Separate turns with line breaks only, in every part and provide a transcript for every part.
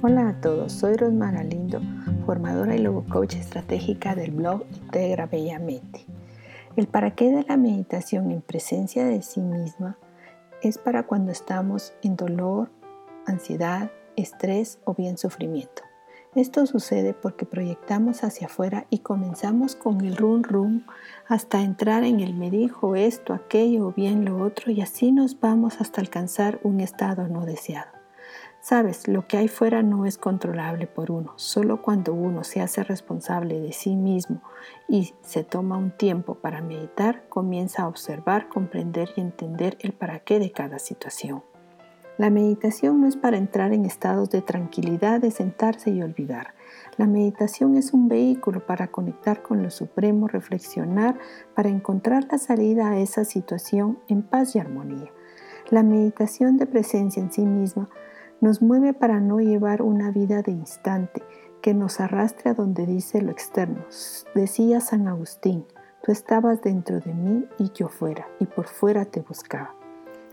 Hola a todos, soy Rosmara Lindo, formadora y logo coach estratégica del blog Integra Bellamente. El para qué de la meditación en presencia de sí misma es para cuando estamos en dolor, ansiedad, estrés o bien sufrimiento. Esto sucede porque proyectamos hacia afuera y comenzamos con el rum rum hasta entrar en el me dijo esto, aquello o bien lo otro y así nos vamos hasta alcanzar un estado no deseado. Sabes, lo que hay fuera no es controlable por uno. Solo cuando uno se hace responsable de sí mismo y se toma un tiempo para meditar, comienza a observar, comprender y entender el para qué de cada situación. La meditación no es para entrar en estados de tranquilidad, de sentarse y olvidar. La meditación es un vehículo para conectar con lo supremo, reflexionar, para encontrar la salida a esa situación en paz y armonía. La meditación de presencia en sí misma nos mueve para no llevar una vida de instante que nos arrastre a donde dice lo externo. Decía San Agustín, tú estabas dentro de mí y yo fuera, y por fuera te buscaba.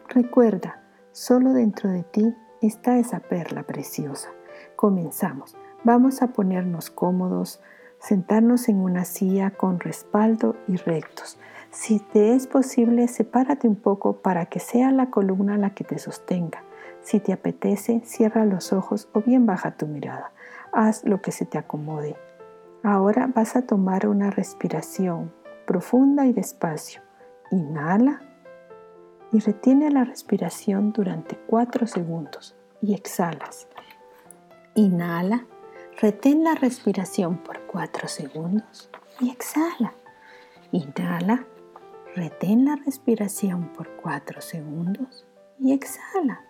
Recuerda, Solo dentro de ti está esa perla preciosa. Comenzamos. Vamos a ponernos cómodos, sentarnos en una silla con respaldo y rectos. Si te es posible, sepárate un poco para que sea la columna la que te sostenga. Si te apetece, cierra los ojos o bien baja tu mirada. Haz lo que se te acomode. Ahora vas a tomar una respiración profunda y despacio. Inhala y retiene la respiración durante 4 segundos y exhalas. Inhala, retén la respiración por 4 segundos y exhala. Inhala, retén la respiración por 4 segundos y exhala.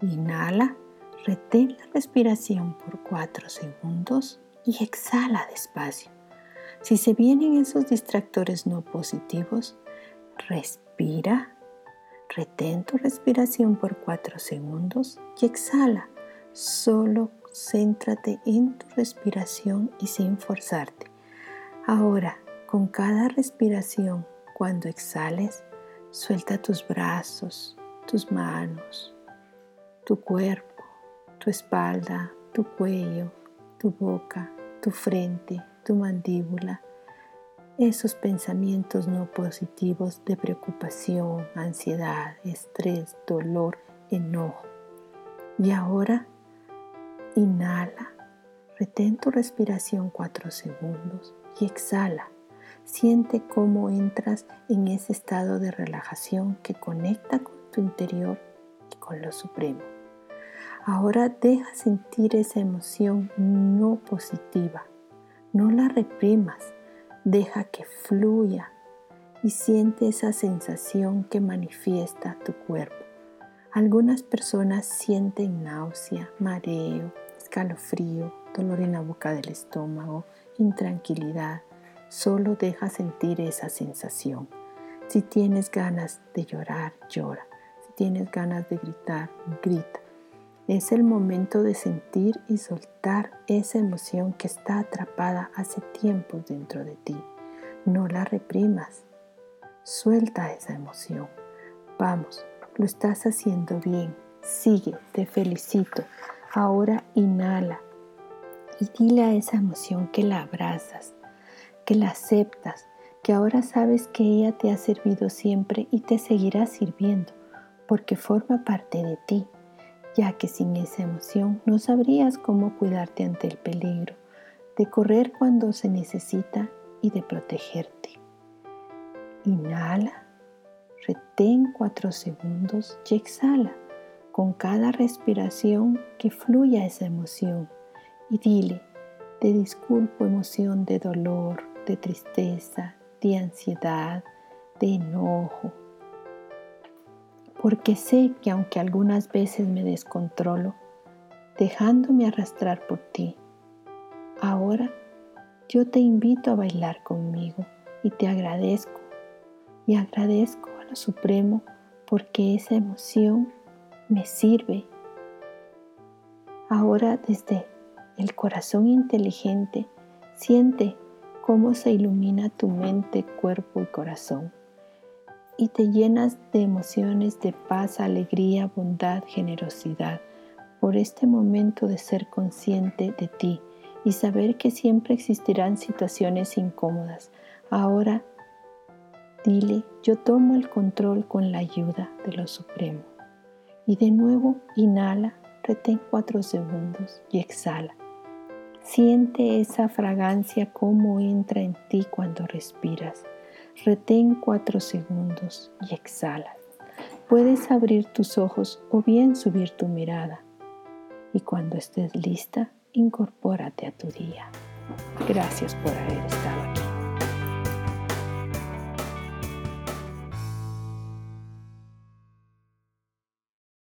Inhala, retén la respiración por 4 segundos y exhala despacio. Si se vienen esos distractores no positivos, respira Retén tu respiración por 4 segundos y exhala. Solo céntrate en tu respiración y sin forzarte. Ahora, con cada respiración, cuando exhales, suelta tus brazos, tus manos, tu cuerpo, tu espalda, tu cuello, tu boca, tu frente, tu mandíbula, esos pensamientos no positivos de preocupación, ansiedad, estrés, dolor, enojo. Y ahora inhala, retén tu respiración cuatro segundos y exhala. Siente cómo entras en ese estado de relajación que conecta con tu interior y con lo supremo. Ahora deja sentir esa emoción no positiva. No la reprimas Deja que fluya y siente esa sensación que manifiesta tu cuerpo. Algunas personas sienten náusea, mareo, escalofrío, dolor en la boca del estómago, intranquilidad. Solo deja sentir esa sensación. Si tienes ganas de llorar, llora. Si tienes ganas de gritar, grita. Es el momento de sentir y soltar esa emoción que está atrapada hace tiempo dentro de ti. No la reprimas. Suelta esa emoción. Vamos, lo estás haciendo bien. Sigue, te felicito. Ahora inhala y dile a esa emoción que la abrazas, que la aceptas, que ahora sabes que ella te ha servido siempre y te seguirá sirviendo porque forma parte de ti ya que sin esa emoción no sabrías cómo cuidarte ante el peligro, de correr cuando se necesita y de protegerte. Inhala, retén cuatro segundos y exhala con cada respiración que fluya esa emoción y dile, te disculpo emoción de dolor, de tristeza, de ansiedad, de enojo, porque sé que aunque algunas veces me descontrolo, dejándome arrastrar por ti, ahora yo te invito a bailar conmigo y te agradezco y agradezco a lo Supremo porque esa emoción me sirve. Ahora desde el corazón inteligente siente cómo se ilumina tu mente, cuerpo y corazón y te llenas de emociones de paz, alegría, bondad, generosidad, por este momento de ser consciente de ti y saber que siempre existirán situaciones incómodas. Ahora dile, yo tomo el control con la ayuda de lo supremo. Y de nuevo inhala, retén cuatro segundos y exhala. Siente esa fragancia como entra en ti cuando respiras. Retén cuatro segundos y exhala. Puedes abrir tus ojos o bien subir tu mirada. Y cuando estés lista, incorpórate a tu día. Gracias por haber estado aquí.